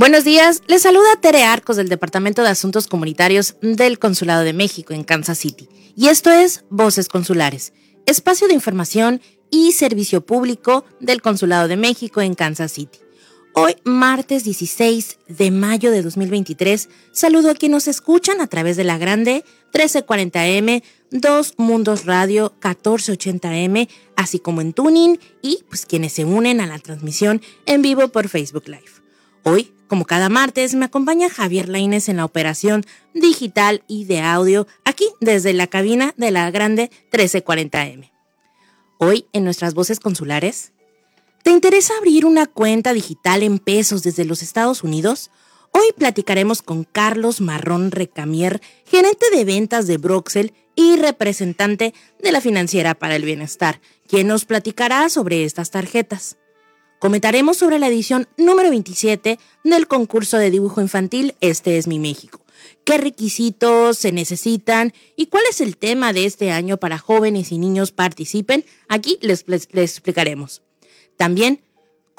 Buenos días, les saluda Tere Arcos del Departamento de Asuntos Comunitarios del Consulado de México en Kansas City. Y esto es Voces Consulares, espacio de información y servicio público del Consulado de México en Kansas City. Hoy, martes 16 de mayo de 2023, saludo a quienes nos escuchan a través de la grande 1340M, Dos Mundos Radio 1480M, así como en Tuning y pues quienes se unen a la transmisión en vivo por Facebook Live. Hoy, como cada martes, me acompaña Javier Laines en la operación digital y de audio aquí desde la cabina de la grande 1340M. Hoy, en nuestras voces consulares, ¿te interesa abrir una cuenta digital en pesos desde los Estados Unidos? Hoy platicaremos con Carlos Marrón Recamier, gerente de ventas de Broxel y representante de la Financiera para el Bienestar, quien nos platicará sobre estas tarjetas. Comentaremos sobre la edición número 27 del concurso de dibujo infantil Este es mi México. ¿Qué requisitos se necesitan y cuál es el tema de este año para jóvenes y niños participen? Aquí les, les explicaremos. También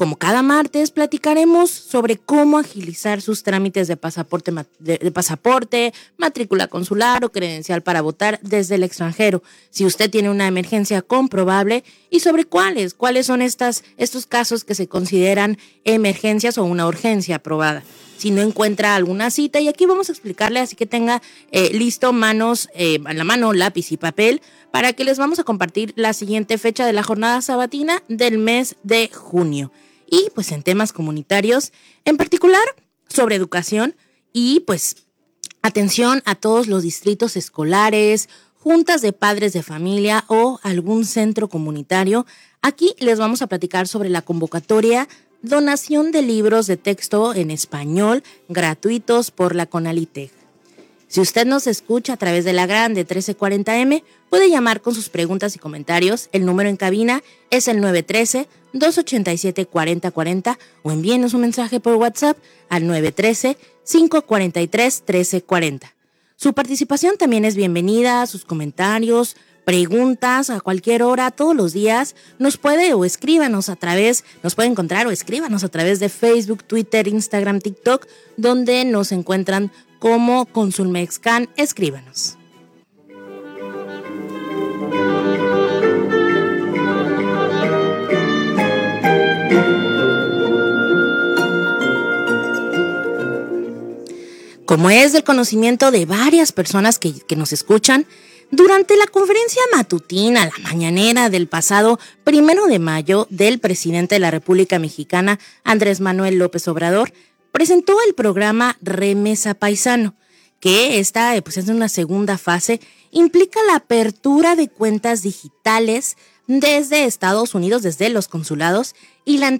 como cada martes, platicaremos sobre cómo agilizar sus trámites de pasaporte, de, pasaporte, matrícula consular o credencial para votar desde el extranjero, si usted tiene una emergencia comprobable y sobre cuáles, cuáles son estas, estos casos que se consideran emergencias o una urgencia aprobada si no encuentra alguna cita. Y aquí vamos a explicarle, así que tenga eh, listo manos, eh, la mano lápiz y papel, para que les vamos a compartir la siguiente fecha de la jornada sabatina del mes de junio. Y pues en temas comunitarios, en particular sobre educación y pues atención a todos los distritos escolares, juntas de padres de familia o algún centro comunitario. Aquí les vamos a platicar sobre la convocatoria donación de libros de texto en español gratuitos por la Conalitech. Si usted nos escucha a través de la grande 1340M, puede llamar con sus preguntas y comentarios. El número en cabina es el 913-287-4040 o envíenos un mensaje por WhatsApp al 913-543-1340. Su participación también es bienvenida, sus comentarios, preguntas a cualquier hora, todos los días, nos puede o escríbanos a través, nos puede encontrar o escríbanos a través de Facebook, Twitter, Instagram, TikTok, donde nos encuentran como Consulmexcan. Escríbanos. Como es del conocimiento de varias personas que, que nos escuchan, durante la conferencia matutina, la mañanera del pasado primero de mayo del presidente de la República Mexicana, Andrés Manuel López Obrador, presentó el programa Remesa Paisano, que está pues, en una segunda fase, implica la apertura de cuentas digitales desde Estados Unidos, desde los consulados, y la,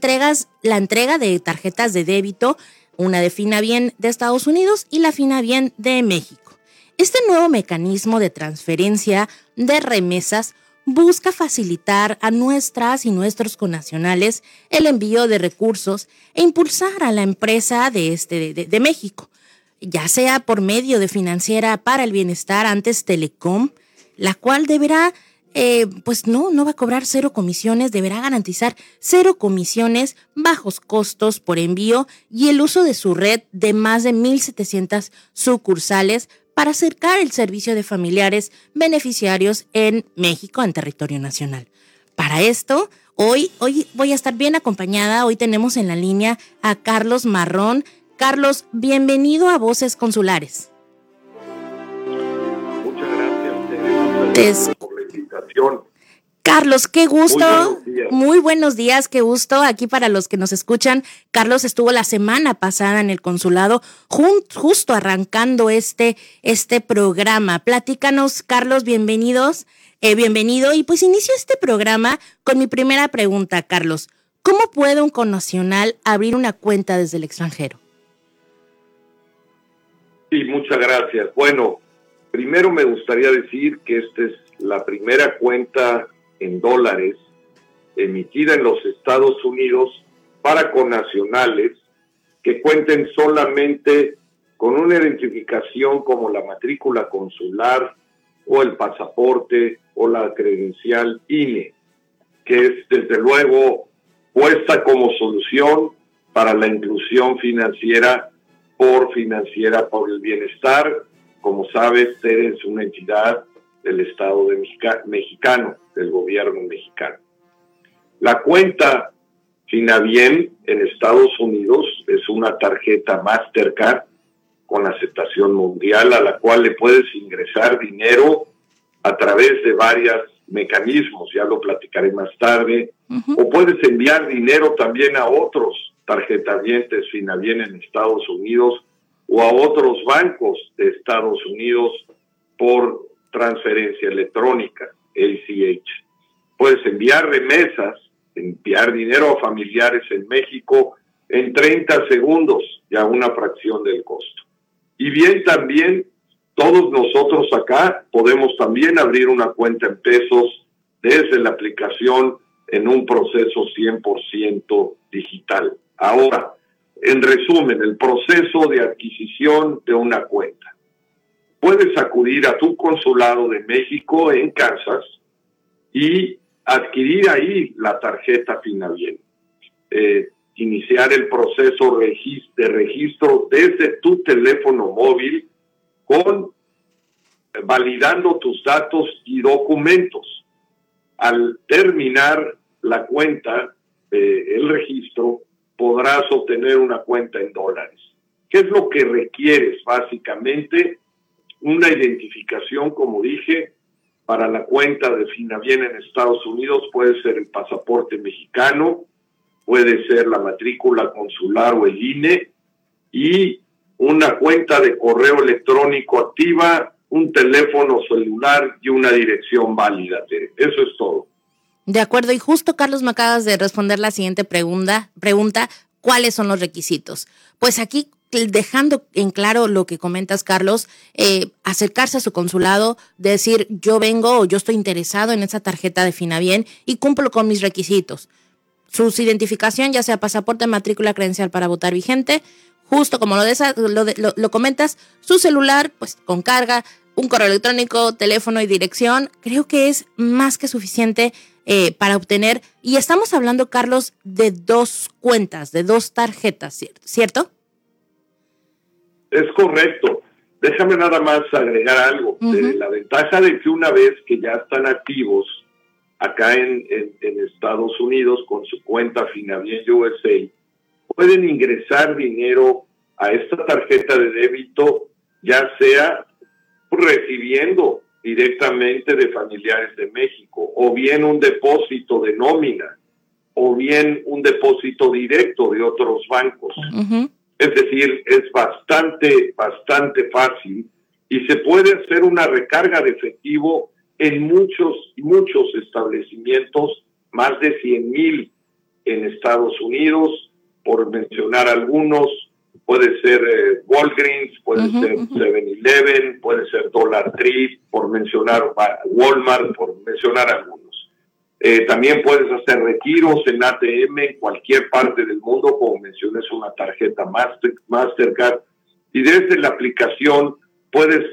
la entrega de tarjetas de débito, una de Fina Bien de Estados Unidos y la Fina Bien de México. Este nuevo mecanismo de transferencia de remesas busca facilitar a nuestras y nuestros conacionales el envío de recursos e impulsar a la empresa de, este, de, México, ya sea por medio de Financiera para el Bienestar, antes Telecom, la cual deberá, eh, pues no, no va a cobrar cero comisiones, deberá garantizar cero comisiones, bajos costos por envío y el uso de su red de más de 1.700 sucursales para acercar el servicio de familiares beneficiarios en México, en territorio nacional. Para esto, hoy, hoy voy a estar bien acompañada. Hoy tenemos en la línea a Carlos Marrón. Carlos, bienvenido a Voces Consulares. Muchas gracias por la invitación. Carlos, qué gusto. Muy buenos, días, qué gusto. Aquí para los que nos escuchan, Carlos estuvo la semana pasada en el consulado, justo arrancando este, este programa. Platícanos, Carlos, bienvenidos, eh, bienvenido. Y pues inicio este programa con mi primera pregunta, Carlos. ¿Cómo puede un connacional abrir una cuenta desde el extranjero? Sí, muchas gracias. Bueno, primero me gustaría decir que esta es la primera cuenta en dólares emitida en los Estados Unidos para connacionales que cuenten solamente con una identificación como la matrícula consular o el pasaporte o la credencial INE, que es desde luego puesta como solución para la inclusión financiera por financiera por el bienestar. Como sabes, TED es una entidad del Estado de mexicano, del gobierno mexicano. La cuenta Finabien en Estados Unidos es una tarjeta Mastercard con aceptación mundial a la cual le puedes ingresar dinero a través de varios mecanismos, ya lo platicaré más tarde, o puedes enviar dinero también a otros tarjetavientes Finabien en Estados Unidos o a otros bancos de Estados Unidos por transferencia electrónica, ACH. Puedes enviar remesas, enviar dinero a familiares en México en 30 segundos y a una fracción del costo. Y bien, también todos nosotros acá podemos también abrir una cuenta en pesos desde la aplicación en un proceso 100% digital. Ahora, en resumen, el proceso de adquisición de una cuenta puedes acudir a tu consulado de México en Kansas y adquirir ahí la tarjeta Finavien. Eh, iniciar el proceso de registro desde tu teléfono móvil con validando tus datos y documentos. Al terminar la cuenta, eh, el registro, podrás obtener una cuenta en dólares. ¿Qué es lo que requieres básicamente? Una identificación, como dije, para la cuenta de Finavien en Estados Unidos puede ser el pasaporte mexicano, puede ser la matrícula consular o el INE y una cuenta de correo electrónico activa, un teléfono celular y una dirección válida. Eso es todo. De acuerdo, y justo Carlos me acabas de responder la siguiente pregunta, pregunta, ¿cuáles son los requisitos? Pues aquí dejando en claro lo que comentas, Carlos, eh, acercarse a su consulado, decir yo vengo o yo estoy interesado en esa tarjeta de Finabien y cumplo con mis requisitos. Su identificación, ya sea pasaporte, matrícula, credencial para votar vigente, justo como lo, lo, lo, comentas, su celular, pues con carga, un correo electrónico, teléfono y dirección, creo que es más que suficiente eh, para obtener. Y estamos hablando, Carlos, de dos cuentas, de dos tarjetas, ¿cierto? Es correcto. Déjame nada más agregar algo. la ventaja de que una vez que ya están activos acá en, Estados Unidos con su cuenta Finavien USA, pueden ingresar dinero a esta tarjeta de débito, ya sea recibiendo directamente de familiares de México, o bien un depósito de nómina, o bien un depósito directo de otros bancos. Es decir, es bastante, bastante fácil y se puede hacer una recarga de efectivo en muchos, muchos establecimientos, más de 100 mil en Estados Unidos, por mencionar algunos, puede ser eh, Walgreens, puede ser 7-Eleven, puede ser Dollar Tree, por mencionar Walmart, por mencionar algunos. Eh, también puedes hacer retiros en ATM en cualquier parte del mundo, como mencioné, es una tarjeta Master, Mastercard. Y desde la aplicación puedes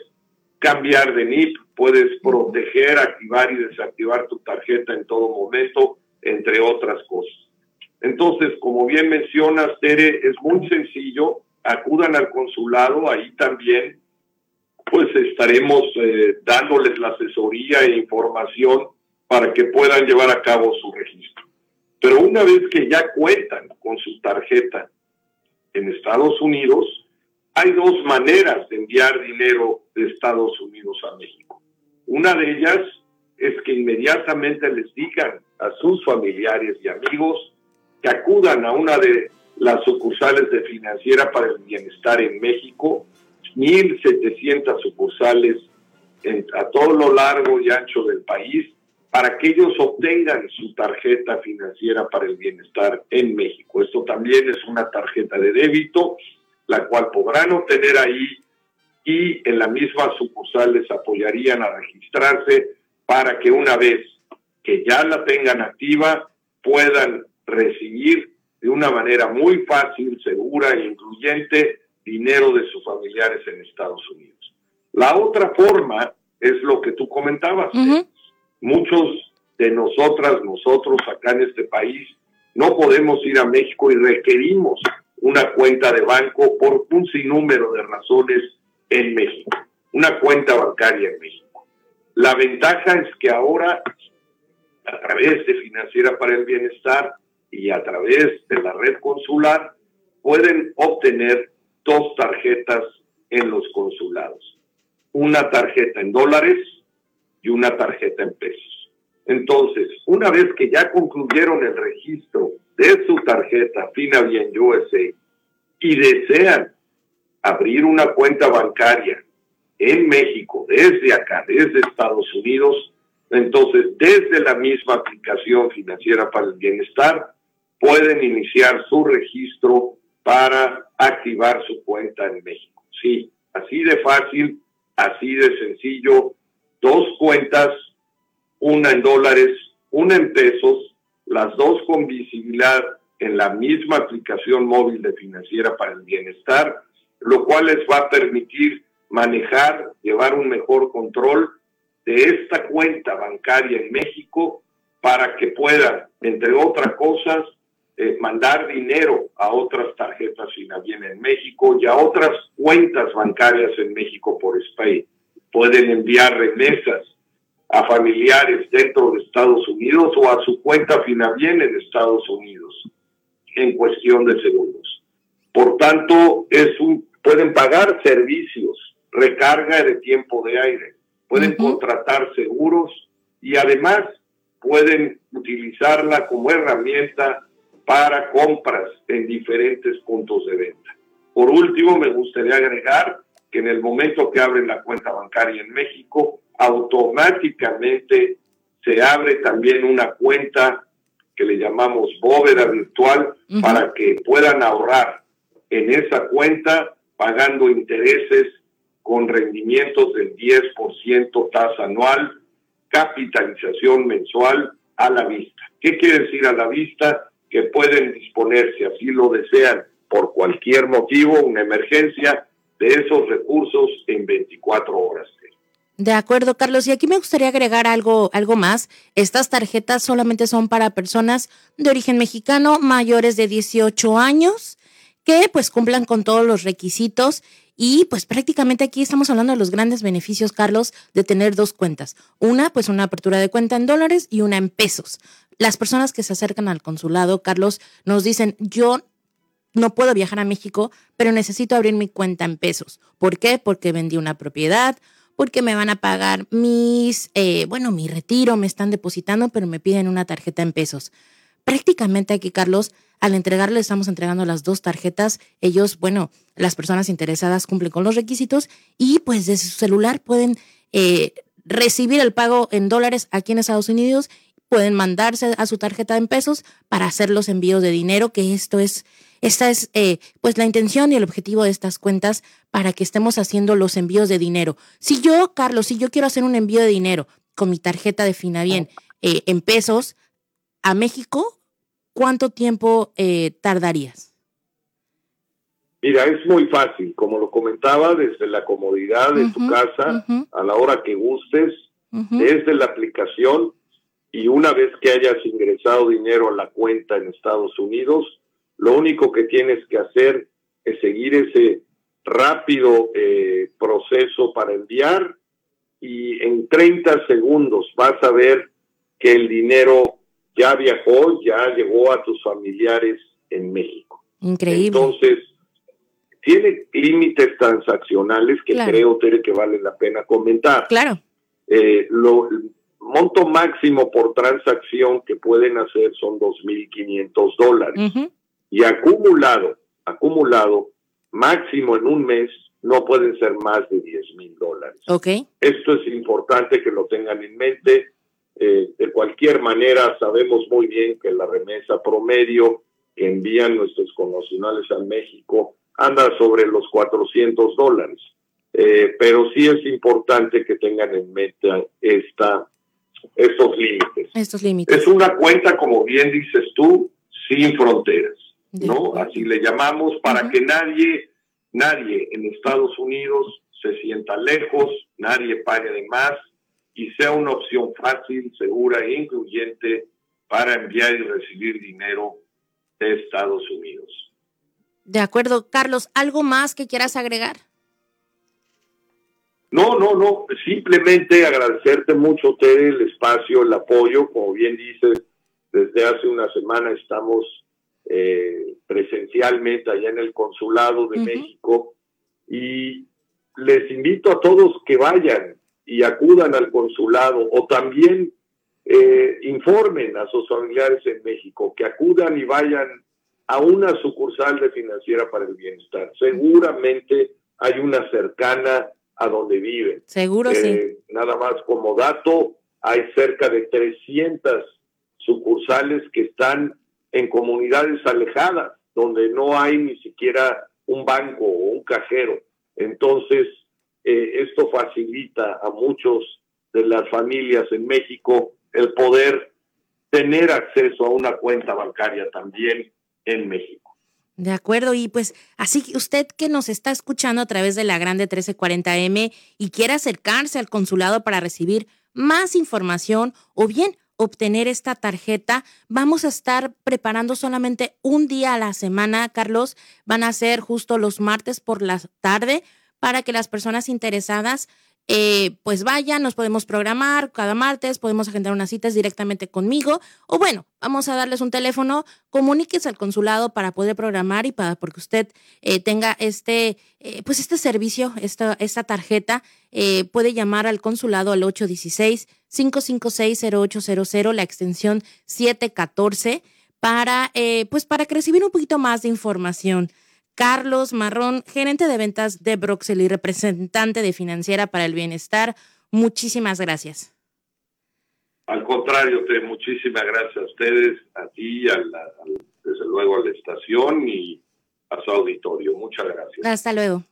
cambiar de NIP, puedes proteger, activar y desactivar tu tarjeta en todo momento, entre otras cosas. Entonces, como bien mencionas, Tere, es muy sencillo. Acudan al consulado, ahí también pues estaremos eh, dándoles la asesoría e información para que puedan llevar a cabo su registro. Pero una vez que ya cuentan con su tarjeta en Estados Unidos, hay dos maneras de enviar dinero de Estados Unidos a México. Una de ellas es que inmediatamente les digan a sus familiares y amigos que acudan a una de las sucursales de Financiera para el Bienestar en México, 1.700 sucursales a todo lo largo y ancho del país, para que ellos obtengan su tarjeta financiera para el bienestar en México. Esto también es una tarjeta de débito, la cual podrán obtener ahí y en la misma sucursal les apoyarían a registrarse para que una vez que ya la tengan activa puedan recibir de una manera muy fácil, segura e incluyente dinero de sus familiares en Estados Unidos. La otra forma es lo que tú comentabas muchos de nosotras, nosotros acá en este país, no podemos ir a México y requerimos una cuenta de banco por un sinnúmero de razones en México, una cuenta bancaria en México. La ventaja es que ahora, a través de Financiera para el Bienestar y a través de la red consular, pueden obtener dos tarjetas en los consulados. Una tarjeta en dólares y una tarjeta en pesos. Entonces, una vez que ya concluyeron el registro de su tarjeta Fina Bien USA y desean abrir una cuenta bancaria en México, desde acá, desde Estados Unidos, entonces desde la misma aplicación financiera para el bienestar, pueden iniciar su registro para activar su cuenta en México. Sí, así de fácil, así de sencillo, dos cuentas, una en dólares, una en pesos, las dos con visibilidad en la misma aplicación móvil de financiera para el bienestar, lo cual les va a permitir manejar, llevar un mejor control de esta cuenta bancaria en México para que puedan, entre otras cosas, eh, mandar dinero a otras tarjetas bien en México y a otras cuentas bancarias en México por SPAY. Pueden enviar remesas a familiares dentro de Estados Unidos o a su cuenta bien en Estados Unidos en cuestión de segundos. Por tanto, es un, pueden pagar servicios, recarga de tiempo de aire, pueden contratar seguros y además pueden utilizarla como herramienta para compras en diferentes puntos de venta. Por último, me gustaría agregar que en el momento que abren la cuenta bancaria en México, automáticamente se abre también una cuenta que le llamamos bóveda virtual para que puedan ahorrar en esa cuenta pagando intereses con rendimientos del 10% tasa anual, capitalización mensual a la vista. ¿Qué quiere decir a la vista? Que pueden disponer, si así lo desean, por cualquier motivo, una emergencia, de esos recursos en 24 horas. De acuerdo, Carlos. Y aquí me gustaría agregar algo, algo más. Estas tarjetas solamente son para personas de origen mexicano mayores de 18 años que pues cumplan con todos los requisitos y pues prácticamente aquí estamos hablando de los grandes beneficios, Carlos, de tener dos cuentas. Una, pues una apertura de cuenta en dólares y una en pesos. Las personas que se acercan al consulado, Carlos, nos dicen, yo no puedo viajar a México, pero necesito abrir mi cuenta en pesos. ¿Por qué? Porque vendí una propiedad porque me van a pagar mis, eh, bueno, mi retiro, me están depositando, pero me piden una tarjeta en pesos. Prácticamente aquí, Carlos, al entregarle, estamos entregando las dos tarjetas. Ellos, bueno, las personas interesadas cumplen con los requisitos y pues desde su celular pueden eh, recibir el pago en dólares aquí en Estados Unidos, pueden mandarse a su tarjeta en pesos para hacer los envíos de dinero, que esto es esta es eh, pues la intención y el objetivo de estas cuentas para que estemos haciendo los envíos de dinero. Si yo, Carlos, si yo quiero hacer un envío de dinero con mi tarjeta de Finabien eh, en pesos a México, ¿cuánto tiempo eh, tardarías? Mira, es muy fácil, como lo comentaba, desde la comodidad de tu casa, a la hora que gustes, desde la aplicación, y una vez que hayas ingresado dinero a la cuenta en Estados Unidos, lo único que tienes que hacer es seguir ese rápido eh, proceso para enviar y en 30 segundos vas a ver que el dinero ya viajó, ya llegó a tus familiares en México. Increíble. Entonces, tiene límites transaccionales que creo, Tere, que vale la pena comentar. Claro. Eh, lo, el monto máximo por transacción que pueden hacer son 2.500 dólares y acumulado, acumulado, máximo en un mes, no pueden ser más de 10 mil dólares. Okay. Esto es importante que lo tengan en mente. Eh, de cualquier manera, sabemos muy bien que la remesa promedio que envían nuestros connacionales a México anda sobre los 400 dólares. Eh, pero sí es importante que tengan en mente esta, estos límites. Estos límites. Es una cuenta, como bien dices tú, sin fronteras. ¿No? Así le llamamos para que nadie, nadie en Estados Unidos se sienta lejos, nadie pague de más y sea una opción fácil, segura e incluyente para enviar y recibir dinero de Estados Unidos. De acuerdo, Carlos, ¿algo más que quieras agregar? No, no, no, simplemente agradecerte mucho, Tere, el espacio, el apoyo, como bien dices, desde hace una semana estamos eh, presencialmente allá en el Consulado de México y les invito a todos que vayan y acudan al consulado o también eh, informen a sus familiares en México, que acudan y vayan a una sucursal de Financiera para el Bienestar. Seguramente hay una cercana a donde viven. Seguro, sí. Eh, nada más como dato, hay cerca de 300 sucursales que están en comunidades alejadas, donde no hay ni siquiera un banco o un cajero. Entonces, eh, esto facilita a muchos de las familias en México el poder tener acceso a una cuenta bancaria también en México. De acuerdo, y pues así que usted que nos está escuchando a través de la Grande 1340M y quiere acercarse al consulado para recibir más información o bien obtener esta tarjeta, vamos a estar preparando solamente un día a la semana, Carlos. Van a ser justo los martes por la tarde para que las personas interesadas eh, pues vayan, nos podemos programar cada martes, podemos agendar unas citas directamente conmigo o bueno, vamos a darles un teléfono, comuníquese al consulado para poder programar y para porque usted eh, tenga este eh, pues este servicio, esta, esta tarjeta, puede llamar al consulado al 816-556-0800, la extensión 714 para pues para recibir un poquito más de información. Carlos Marrón, gerente de ventas de Broxel y representante de Financiera para el Bienestar. Muchísimas gracias. Al contrario, te, muchísimas gracias a ustedes, a ti, desde luego a la estación y a su auditorio. Muchas gracias. Hasta luego.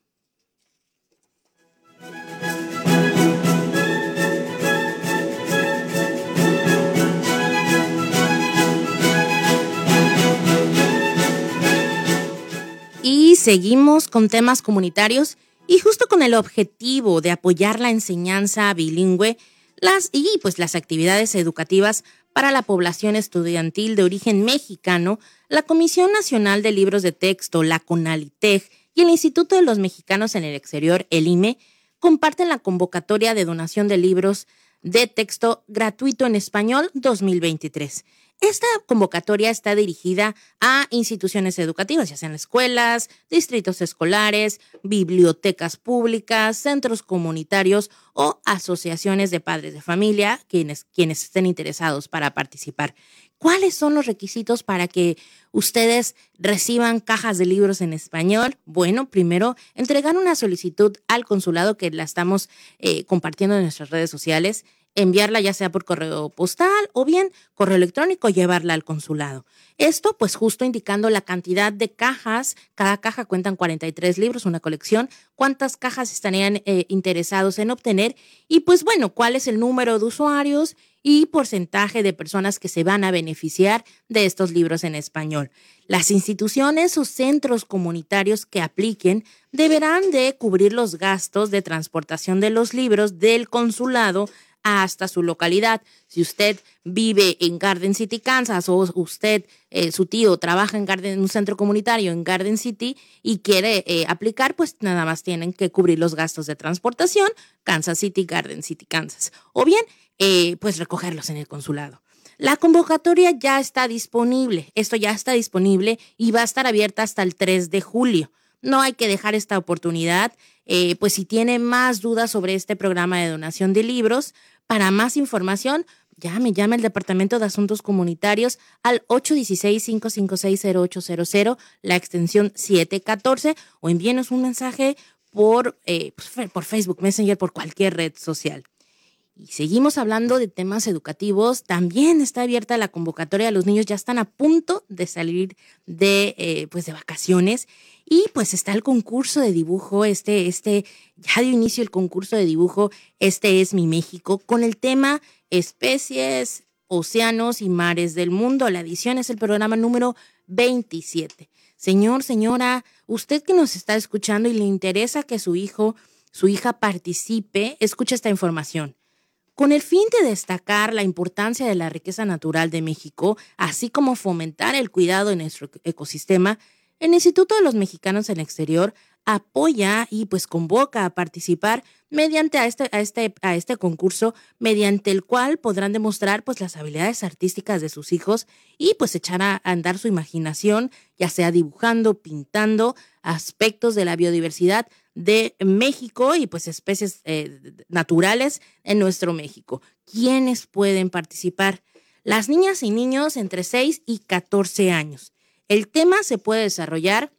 Seguimos con temas comunitarios y justo con el objetivo de apoyar la enseñanza bilingüe las, y pues las actividades educativas para la población estudiantil de origen mexicano, la Comisión Nacional de Libros de Texto, la CONALITEG y el Instituto de los Mexicanos en el Exterior, el IME, comparten la convocatoria de donación de libros de texto gratuito en español 2023. Esta convocatoria está dirigida a instituciones educativas, ya sean escuelas, distritos escolares, bibliotecas públicas, centros comunitarios o asociaciones de padres de familia, quienes, quienes estén interesados para participar. ¿Cuáles son los requisitos para que ustedes reciban cajas de libros en español? Bueno, primero, entregar una solicitud al consulado que la estamos eh, compartiendo en nuestras redes sociales enviarla ya sea por correo postal o bien correo electrónico, llevarla al consulado. Esto pues justo indicando la cantidad de cajas, cada caja cuentan 43 libros, una colección, cuántas cajas estarían eh, interesados en obtener y pues bueno, cuál es el número de usuarios y porcentaje de personas que se van a beneficiar de estos libros en español. Las instituciones o centros comunitarios que apliquen deberán de cubrir los gastos de transportación de los libros del consulado hasta su localidad. Si usted vive en Garden City, Kansas, o usted, eh, su tío, trabaja en, Garden, un centro comunitario en Garden City y quiere eh, aplicar, pues nada más tienen que cubrir los gastos de transportación, Kansas City, Garden City, Kansas. O bien, eh, pues recogerlos en el consulado. La convocatoria ya está disponible, esto ya está disponible y va a estar abierta hasta el 3 de julio. No hay que dejar esta oportunidad, pues si tiene más dudas sobre este programa de donación de libros, para más información, llame, llame al Departamento de Asuntos Comunitarios al 816-556-0800, la extensión 714, o envíenos un mensaje por, eh, pues, por Facebook Messenger, por cualquier red social. Y seguimos hablando de temas educativos. También está abierta la convocatoria. Los niños ya están a punto de salir de, eh, pues de vacaciones. Y pues está el concurso de dibujo. Este, este, ya dio inicio el concurso de dibujo. Este es mi México con el tema especies, océanos y mares del mundo. La edición es el programa número 27. Señor, señora, usted que nos está escuchando y le interesa que su hijo, su hija participe, escucha esta información Con el fin de destacar la importancia de la riqueza natural de México, así como fomentar el cuidado de nuestro ecosistema, el Instituto de los Mexicanos en el Exterior apoya y pues convoca a participar mediante a este, a este, a este concurso, mediante el cual podrán demostrar pues las habilidades artísticas de sus hijos y pues echar a andar su imaginación, ya sea dibujando, pintando aspectos de la biodiversidad de México y pues especies eh, naturales en nuestro México. ¿Quiénes pueden participar? Las niñas y niños entre 6 y 14 años. El tema se puede desarrollar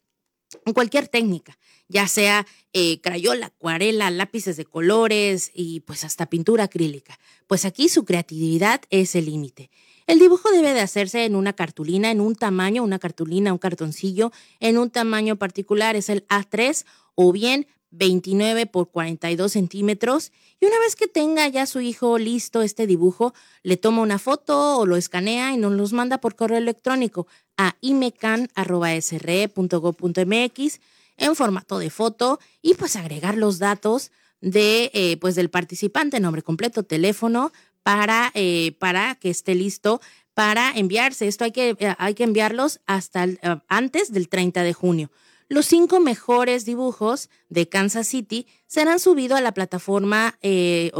en cualquier técnica, ya sea eh, crayola, acuarela, lápices de colores y pues hasta pintura acrílica. Pues aquí su creatividad es el límite. El dibujo debe de hacerse en una cartulina, en un tamaño, una cartulina, un cartoncillo, en un tamaño particular, es el A3 o bien 29 por 42 centímetros. Y una vez que tenga ya su hijo listo este dibujo, le toma una foto o lo escanea y nos los manda por correo electrónico a imecan.sre.gov.mx en formato de foto y pues agregar los datos de, eh, pues del participante, nombre completo, teléfono, para, eh, para que esté listo para enviarse. Esto hay que, eh, hay que enviarlos hasta antes del 30 de junio. Los cinco mejores dibujos de Kansas City serán subidos a la plataforma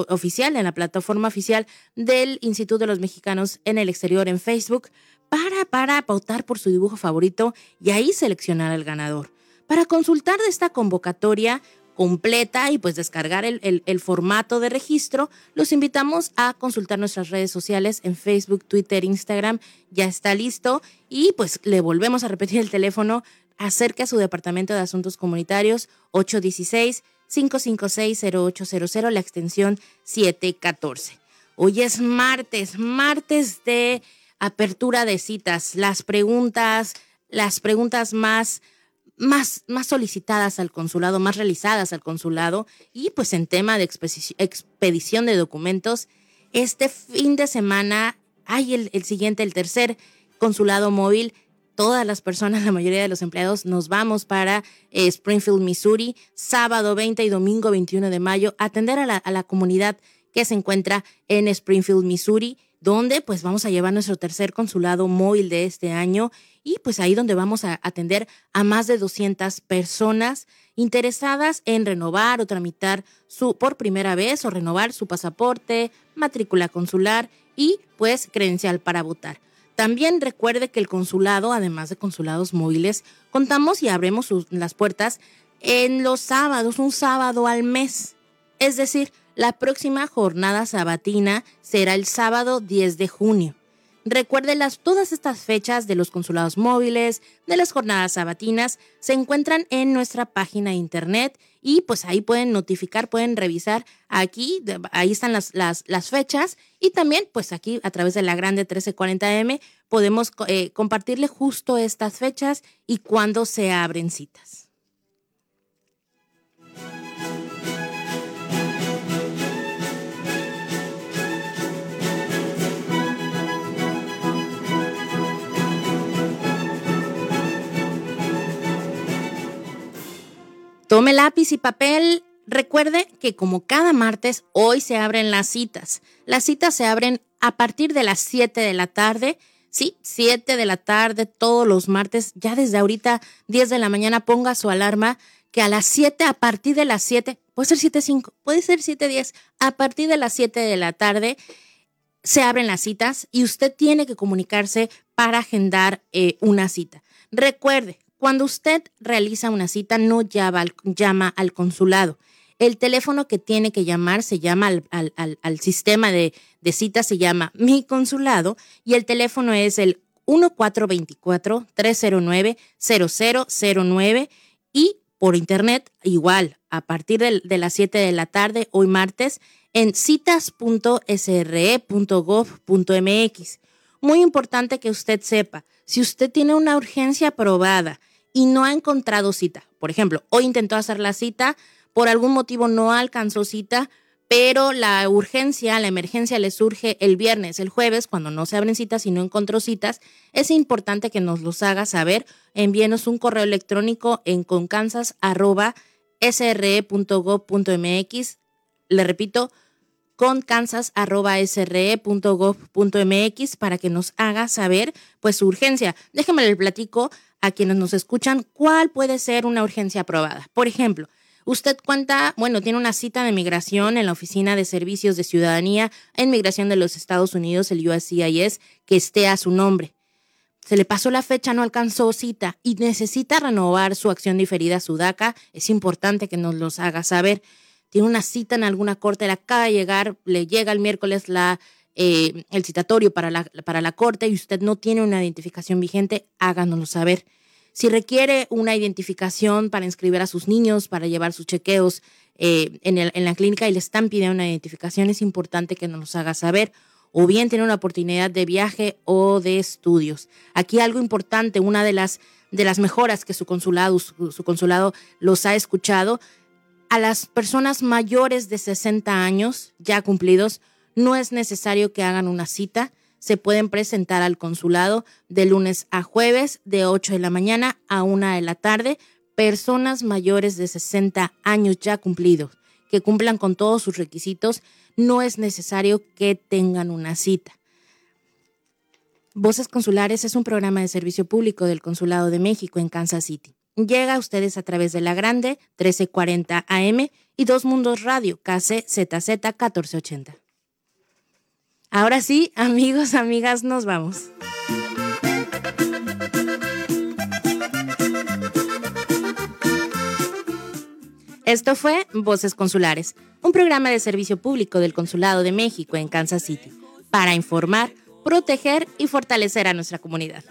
oficial, en la plataforma oficial del Instituto de los Mexicanos en el Exterior en Facebook, para, para por su dibujo favorito y ahí seleccionar al ganador. Para consultar de esta convocatoria completa y pues descargar el, formato de registro, los invitamos a consultar nuestras redes sociales en Facebook, Twitter, Instagram. Ya está listo y pues le volvemos a repetir el teléfono. Acerca a su Departamento de Asuntos Comunitarios 816-556-0800, la extensión 714. Hoy es martes, martes de apertura de citas, las preguntas, las preguntas más más, más solicitadas al consulado, más realizadas al consulado y pues en tema de expedición de documentos, este fin de semana hay el, siguiente, el tercer consulado móvil. Todas las personas, la mayoría de los empleados, nos vamos para eh, Springfield, Missouri, sábado 20 y domingo 21 de mayo, a atender a la, a la comunidad que se encuentra en Springfield, Missouri donde pues vamos a llevar nuestro tercer consulado móvil de este año y pues ahí donde vamos a atender a más de 200 personas interesadas en renovar o tramitar su por primera vez o renovar su pasaporte, matrícula consular y pues credencial para votar. También recuerde que el consulado, además de consulados móviles, contamos y abrimos las puertas en los sábados, un sábado al mes. Es decir, la próxima jornada sabatina será el sábado 10 de junio. Recuerde las, todas estas fechas de los consulados móviles, de las jornadas sabatinas, se encuentran en nuestra página de internet y pues ahí pueden notificar, pueden revisar aquí, ahí están las, las, las fechas y también pues aquí a través de la grande 1340M podemos eh, compartirle justo estas fechas y cuándo se abren citas. Tome lápiz y papel. Recuerde que como cada martes, hoy se abren las citas. Las citas se abren a partir de las 7 de la tarde. Sí, 7 de la tarde todos los martes. Ya desde ahorita, 10 de la mañana, ponga su alarma que a las 7, a partir de las 7, puede ser 7.5, puede ser 7.10, a partir de las 7 de la tarde se abren las citas y usted tiene que comunicarse para agendar eh, una cita. Recuerde, cuando usted realiza una cita, no llama al, consulado. El teléfono que tiene que llamar se llama al, sistema de, de citas, se llama Mi Consulado y el teléfono es el 1424-309-0009 y por internet igual a partir de, de las 7 de la tarde hoy martes en citas.sre.gov.mx. Muy importante que usted sepa, si usted tiene una urgencia aprobada y no ha encontrado cita, por ejemplo, hoy intentó hacer la cita, por algún motivo no alcanzó cita, pero la urgencia, la emergencia le surge el viernes, el jueves, cuando no se abren citas y no encontró citas, es importante que nos los haga saber. Envíenos un correo electrónico en concansas.sre.gov.mx. Le repito, con kansas.sre.gov.mx para que nos haga saber pues su urgencia. Déjenme le platico a quienes nos escuchan cuál puede ser una urgencia aprobada. Por ejemplo, usted cuenta, bueno, tiene una cita de migración en la Oficina de Servicios de Ciudadanía en Migración de los Estados Unidos, el USCIS, que esté a su nombre. Se le pasó la fecha, no alcanzó cita y necesita renovar su acción diferida a su DACA. Es importante que nos los haga saber tiene una cita en alguna corte, le acaba de llegar, le llega el miércoles la, eh, el citatorio para la, para la corte y usted no tiene una identificación vigente, háganoslo saber. Si requiere una identificación para inscribir a sus niños, para llevar sus chequeos eh, en, en, la clínica y le están pidiendo una identificación, es importante que nos haga saber. O bien tiene una oportunidad de viaje o de estudios. Aquí algo importante, una de las, de las mejoras que su consulado, su consulado los ha escuchado, a las personas mayores de 60 años ya cumplidos no es necesario que hagan una cita. Se pueden presentar al consulado de lunes a jueves de 8 de la mañana a 1 de la tarde. Personas mayores de 60 años ya cumplidos que cumplan con todos sus requisitos, no es necesario que tengan una cita. Voces Consulares es un programa de servicio público del Consulado de México en Kansas City llega a ustedes a través de la grande 1340 AM y Dos Mundos Radio KCZZ 1480. Ahora sí, amigos, amigas, nos vamos. Esto fue Voces Consulares, un programa de servicio público del Consulado de México en Kansas City, para informar, proteger y fortalecer a nuestra comunidad.